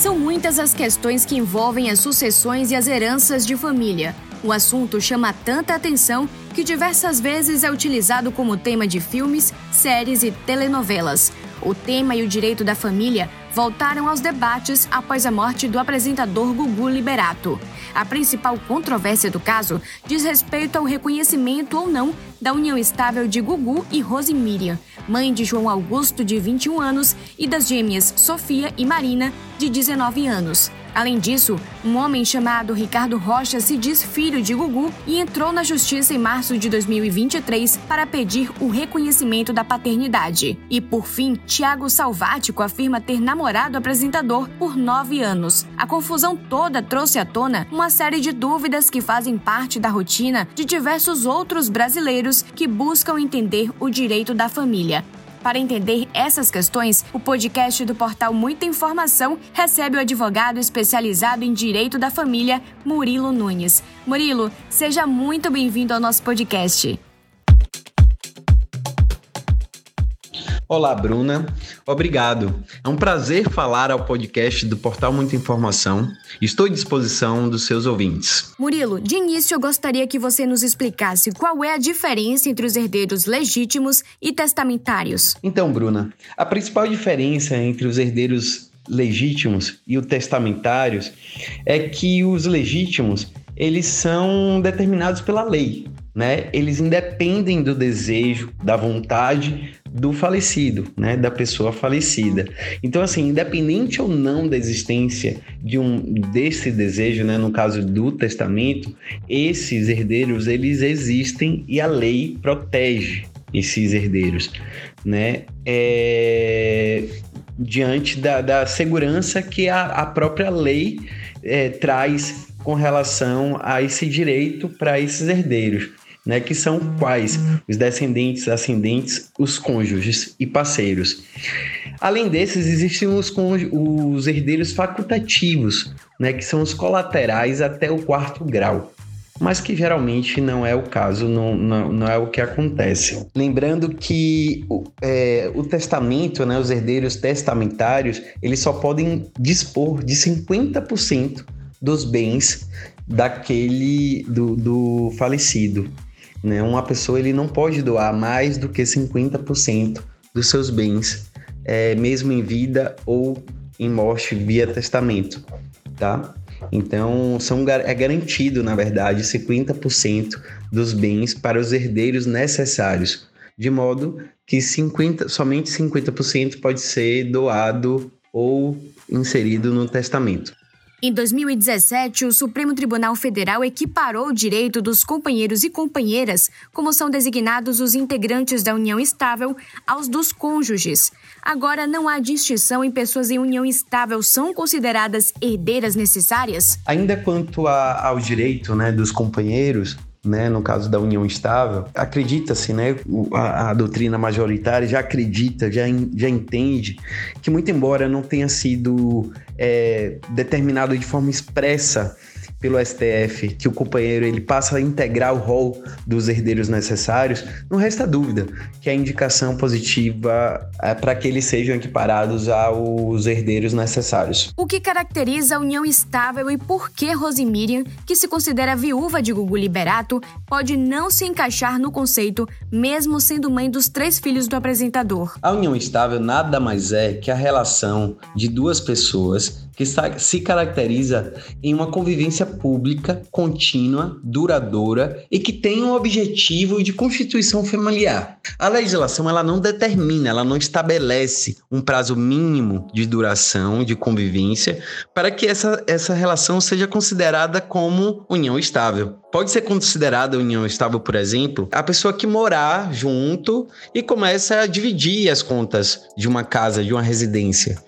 São muitas as questões que envolvem as sucessões e as heranças de família. O assunto chama tanta atenção que diversas vezes é utilizado como tema de filmes, séries e telenovelas. O tema e o direito da família voltaram aos debates após a morte do apresentador Gugu Liberato. A principal controvérsia do caso diz respeito ao reconhecimento ou não da união estável de Gugu e Rose Miriam, mãe de João Augusto, de 21 anos, e das gêmeas Sofia e Marina, de 19 anos. Além disso, um homem chamado Ricardo Rocha se diz filho de Gugu e entrou na justiça em março de 2023 para pedir o reconhecimento da paternidade. E por fim, Tiago Salvático afirma ter namorado o apresentador por nove anos. A confusão toda trouxe à tona uma série de dúvidas que fazem parte da rotina de diversos outros brasileiros que buscam entender o direito da família. Para entender essas questões, o podcast do portal Muita Informação recebe o advogado especializado em direito da família, Murilo Nunes. Murilo, seja muito bem-vindo ao nosso podcast. Olá, Bruna. Obrigado. É um prazer falar ao podcast do Portal Muita Informação. Estou à disposição dos seus ouvintes. Murilo, de início eu gostaria que você nos explicasse qual é a diferença entre os herdeiros legítimos e testamentários. Então, Bruna, a principal diferença entre os herdeiros legítimos e os testamentários é que os legítimos eles são determinados pela lei, né? Eles independem do desejo, da vontade do falecido, né, da pessoa falecida. Então, assim, independente ou não da existência de um desse desejo, né, no caso do testamento, esses herdeiros eles existem e a lei protege esses herdeiros, né, é, diante da, da segurança que a, a própria lei é, traz com relação a esse direito para esses herdeiros né, que são quais? Os descendentes, ascendentes, os cônjuges e parceiros. Além desses, existem os, os herdeiros facultativos, né, que são os colaterais até o quarto grau mas que geralmente não é o caso, não, não, não é o que acontece. Lembrando que é, o testamento, né, os herdeiros testamentários, eles só podem dispor de 50% dos bens daquele do, do falecido. Né? Uma pessoa ele não pode doar mais do que 50% dos seus bens, é, mesmo em vida ou em morte via testamento, tá? Então, são, é garantido, na verdade, 50% dos bens para os herdeiros necessários, de modo que 50, somente 50% pode ser doado ou inserido no testamento. Em 2017, o Supremo Tribunal Federal equiparou o direito dos companheiros e companheiras, como são designados os integrantes da união estável, aos dos cônjuges. Agora, não há distinção em pessoas em união estável são consideradas herdeiras necessárias? Ainda quanto a, ao direito né, dos companheiros, né, no caso da união estável, acredita-se, né, a, a, doutrina majoritária já acredita, já, já entende que, muito embora não tenha sido é, determinado de forma expressa pelo STF que o companheiro ele passa a integrar o rol dos herdeiros necessários, não resta dúvida que a indicação positiva é para que eles sejam equiparados aos herdeiros necessários. O que caracteriza a união estável e por que Rosemiriam, que se considera viúva de Gugu Liberato, pode não se encaixar no conceito, mesmo sendo mãe dos três filhos do apresentador? A união estável nada mais é que a relação de duas pessoas que se caracteriza em uma convivência pública, contínua, duradoura e que tem um objetivo de constituição familiar. A legislação ela não determina, ela não estabelece um prazo mínimo de duração de convivência para que essa, essa relação seja considerada como união estável. Pode ser considerada união estável, por exemplo, a pessoa que morar junto e começa a dividir as contas de uma casa, de uma residência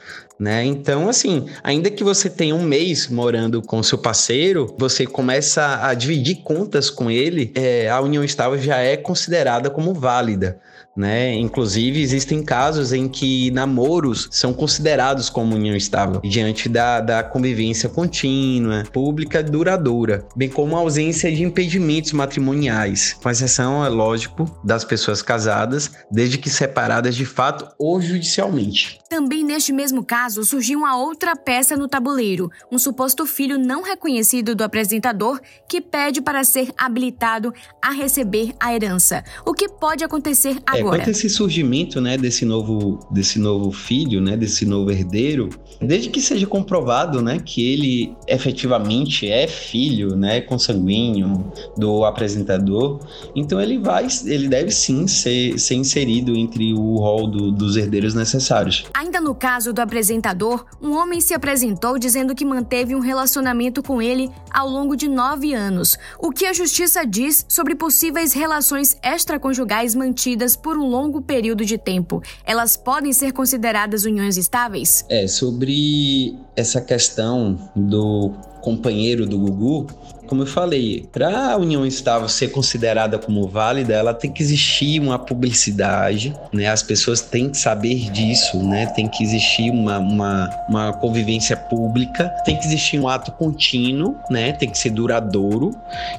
né? Então, assim, ainda que você tenha um mês morando com seu parceiro, você começa a dividir contas com ele, é, a união estável já é considerada como válida. Né? Inclusive, existem casos em que namoros são considerados como união estável, diante da, da convivência contínua, pública duradoura, bem como a ausência de impedimentos matrimoniais, com exceção, é lógico, das pessoas casadas, desde que separadas de fato ou judicialmente. Também neste mesmo caso surgiu uma outra peça no tabuleiro, um suposto filho não reconhecido do apresentador que pede para ser habilitado a receber a herança. O que pode acontecer agora? Agora. quanto a esse surgimento, né, desse novo, desse novo filho, né, desse novo herdeiro, desde que seja comprovado, né, que ele efetivamente é filho, né, consanguíneo do apresentador, então ele vai, ele deve sim ser, ser inserido entre o rol do, dos herdeiros necessários. Ainda no caso do apresentador, um homem se apresentou dizendo que manteve um relacionamento com ele ao longo de nove anos. O que a justiça diz sobre possíveis relações extraconjugais mantidas por por um longo período de tempo, elas podem ser consideradas uniões estáveis? É, sobre essa questão do companheiro do Gugu, como eu falei, para a união estável ser considerada como válida, ela tem que existir uma publicidade, né? As pessoas têm que saber disso, né? Tem que existir uma, uma, uma convivência pública, tem que existir um ato contínuo, né? Tem que ser duradouro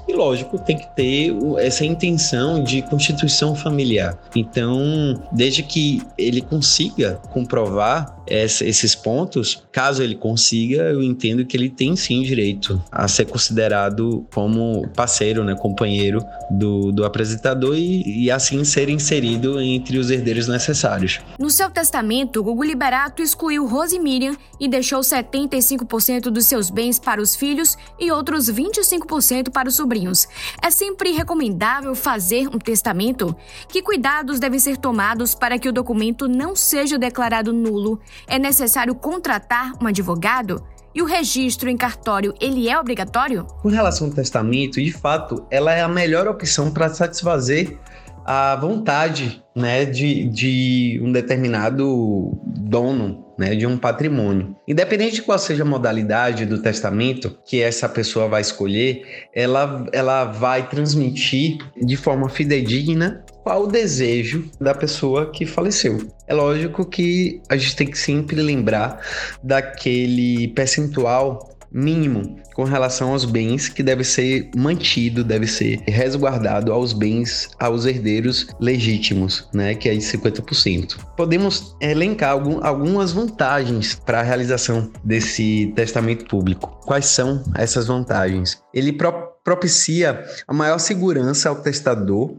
e, lógico, tem que ter essa intenção de constituição familiar. Então, desde que ele consiga comprovar esses pontos, caso ele consiga, eu entendo que ele tem sim direito a ser considerado como parceiro, né, companheiro do, do apresentador e, e assim ser inserido entre os herdeiros necessários. No seu testamento, Gugu Liberato excluiu Rose Miriam e deixou 75% dos seus bens para os filhos e outros 25% para os sobrinhos. É sempre recomendável fazer um testamento? Que cuidados devem ser tomados para que o documento não seja declarado nulo é necessário contratar um advogado? E o registro em cartório, ele é obrigatório? Com relação ao testamento, de fato, ela é a melhor opção para satisfazer a vontade né, de, de um determinado dono né, de um patrimônio. Independente de qual seja a modalidade do testamento que essa pessoa vai escolher, ela, ela vai transmitir de forma fidedigna qual o desejo da pessoa que faleceu. É lógico que a gente tem que sempre lembrar daquele percentual mínimo com relação aos bens que deve ser mantido, deve ser resguardado aos bens aos herdeiros legítimos, né, que é de 50%. Podemos elencar algum, algumas vantagens para a realização desse testamento público. Quais são essas vantagens? Ele pro propicia a maior segurança ao testador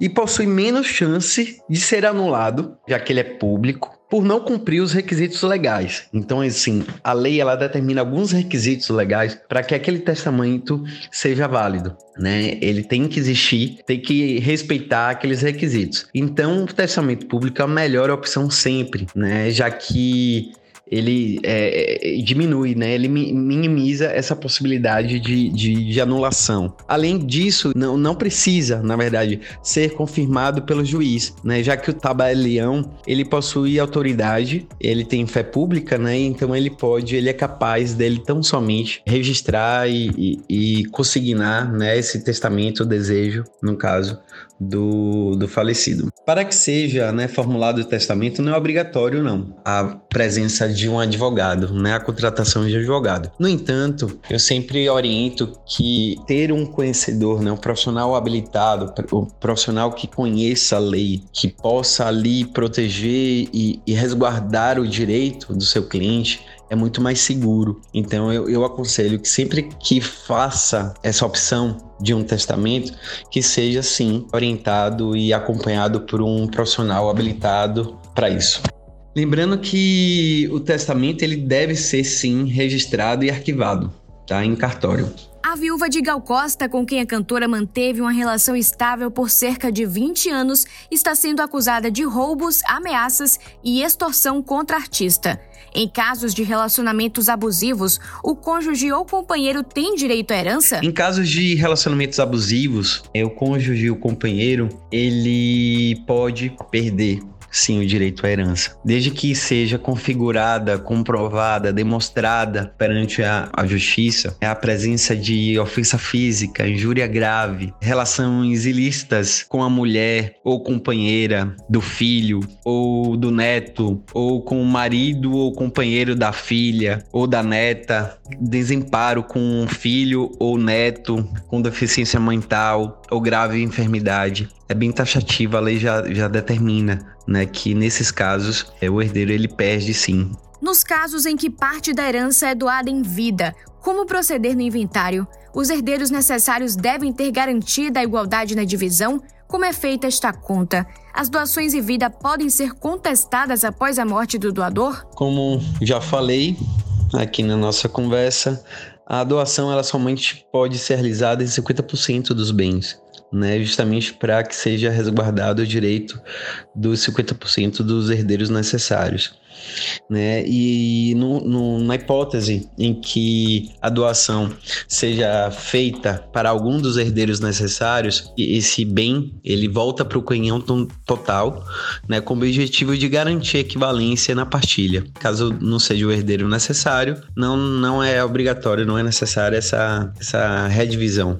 e possui menos chance de ser anulado, já que ele é público, por não cumprir os requisitos legais. Então, assim, a lei ela determina alguns requisitos legais para que aquele testamento seja válido, né? Ele tem que existir, tem que respeitar aqueles requisitos. Então, o testamento público é a melhor opção sempre, né? Já que ele é, é, diminui, né? Ele minimiza essa possibilidade de, de, de, anulação. Além disso, não, não precisa, na verdade, ser confirmado pelo juiz, né? Já que o tabelião, ele possui autoridade, ele tem fé pública, né? Então ele pode, ele é capaz dele tão somente registrar e, e, e consignar, né? Esse testamento, o desejo, no caso, do, do falecido. Para que seja né, formulado o testamento, não é obrigatório, não, a presença de um advogado, né, a contratação de advogado. No entanto, eu sempre oriento que ter um conhecedor, né, um profissional habilitado, um profissional que conheça a lei, que possa ali proteger e, e resguardar o direito do seu cliente, é muito mais seguro. Então eu, eu aconselho que sempre que faça essa opção de um testamento, que seja sim orientado e acompanhado por um profissional habilitado para isso. Lembrando que o testamento ele deve ser sim registrado e arquivado, tá, em cartório. A viúva de Gal Costa, com quem a cantora manteve uma relação estável por cerca de 20 anos, está sendo acusada de roubos, ameaças e extorsão contra a artista. Em casos de relacionamentos abusivos, o cônjuge ou companheiro tem direito à herança? Em casos de relacionamentos abusivos, o cônjuge e o companheiro, ele pode perder sim o direito à herança, desde que seja configurada, comprovada, demonstrada perante a, a justiça a presença de ofensa física, injúria grave, relações ilícitas com a mulher ou companheira do filho ou do neto ou com o marido ou companheiro da filha ou da neta, desemparo com um filho ou neto com deficiência mental ou grave enfermidade. É bem taxativa, a lei já, já determina né, que nesses casos é, o herdeiro ele perde sim. Nos casos em que parte da herança é doada em vida, como proceder no inventário? Os herdeiros necessários devem ter garantida a igualdade na divisão? Como é feita esta conta? As doações em vida podem ser contestadas após a morte do doador? Como já falei aqui na nossa conversa, a doação ela somente pode ser realizada em 50% dos bens né, justamente para que seja resguardado o direito dos 50% dos herdeiros necessários. Né? E no, no, na hipótese em que a doação seja feita para algum dos herdeiros necessários, esse bem ele volta para o canhão total, né, com o objetivo de garantir equivalência na partilha. Caso não seja o herdeiro necessário, não, não é obrigatório, não é necessária essa, essa redivisão.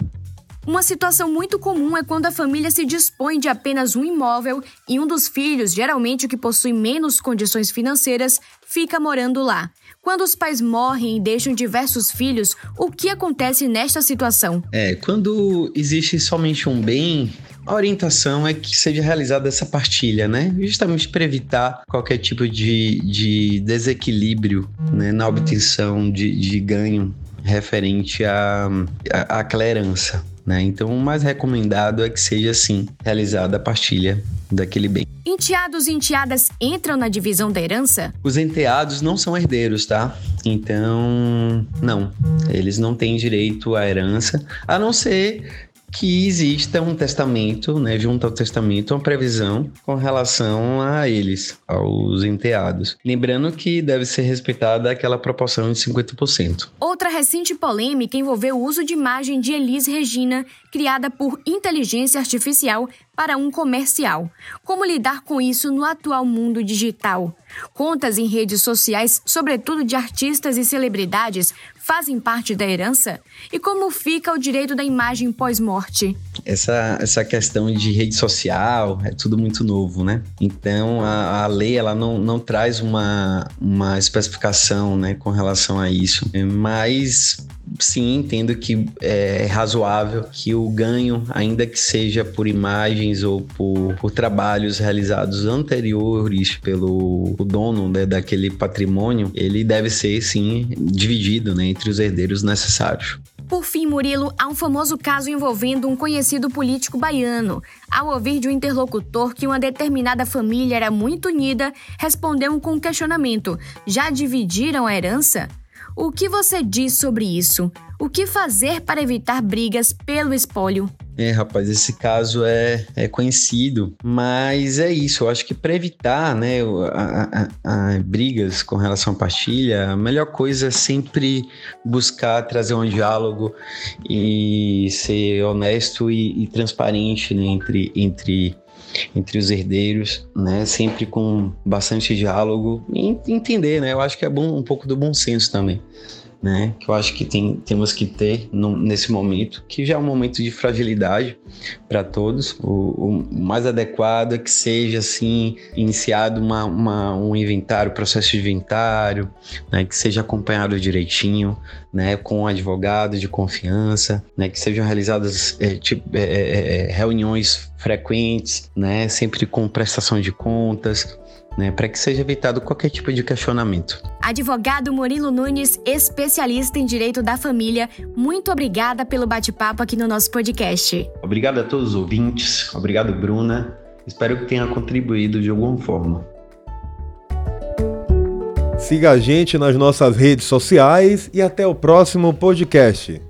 Uma situação muito comum é quando a família se dispõe de apenas um imóvel e um dos filhos, geralmente o que possui menos condições financeiras, fica morando lá. Quando os pais morrem e deixam diversos filhos, o que acontece nesta situação? É, quando existe somente um bem, a orientação é que seja realizada essa partilha, né? Justamente para evitar qualquer tipo de, de desequilíbrio né? na obtenção de, de ganho referente à, à, à clerança. Né? Então, o mais recomendado é que seja assim realizada a partilha daquele bem. Enteados e enteadas entram na divisão da herança? Os enteados não são herdeiros, tá? Então, não. Eles não têm direito à herança, a não ser que exista um testamento, né, junto ao testamento, uma previsão com relação a eles, aos enteados. Lembrando que deve ser respeitada aquela proporção de 50%. Outra recente polêmica envolveu o uso de imagem de Elis Regina, criada por inteligência artificial para um comercial. Como lidar com isso no atual mundo digital? Contas em redes sociais, sobretudo de artistas e celebridades, fazem parte da herança? E como fica o direito da imagem pós-morte? Essa, essa questão de rede social é tudo muito novo, né? Então a, a lei ela não, não traz uma, uma especificação né, com relação a isso. Mas sim, entendo que é razoável que o ganho, ainda que seja por imagens ou por, por trabalhos realizados anteriores pelo dono né, daquele patrimônio, ele deve ser sim dividido né, entre os herdeiros necessários. Por fim, Murilo, há um famoso caso envolvendo um conhecido político baiano. Ao ouvir de um interlocutor que uma determinada família era muito unida, respondeu com um questionamento: já dividiram a herança? O que você diz sobre isso? O que fazer para evitar brigas pelo espólio? É, rapaz, esse caso é, é conhecido, mas é isso. Eu acho que para evitar né, a, a, a, brigas com relação à partilha, a melhor coisa é sempre buscar trazer um diálogo e ser honesto e, e transparente né, entre, entre entre os herdeiros, né? Sempre com bastante diálogo e entender, né? Eu acho que é bom um pouco do bom senso também né? Que eu acho que tem, temos que ter no, nesse momento, que já é um momento de fragilidade para todos. O, o, mais adequado é que seja assim iniciado uma, uma, um inventário, processo de inventário, né? Que seja acompanhado direitinho, né? Com um advogado de confiança, né? Que sejam realizadas é, tipo, é, é, é reuniões frequentes, né? Sempre com prestação de contas, né, para que seja evitado qualquer tipo de questionamento. Advogado Murilo Nunes, especialista em direito da família, muito obrigada pelo bate-papo aqui no nosso podcast. Obrigado a todos os ouvintes, obrigado, Bruna. Espero que tenha contribuído de alguma forma. Siga a gente nas nossas redes sociais e até o próximo podcast.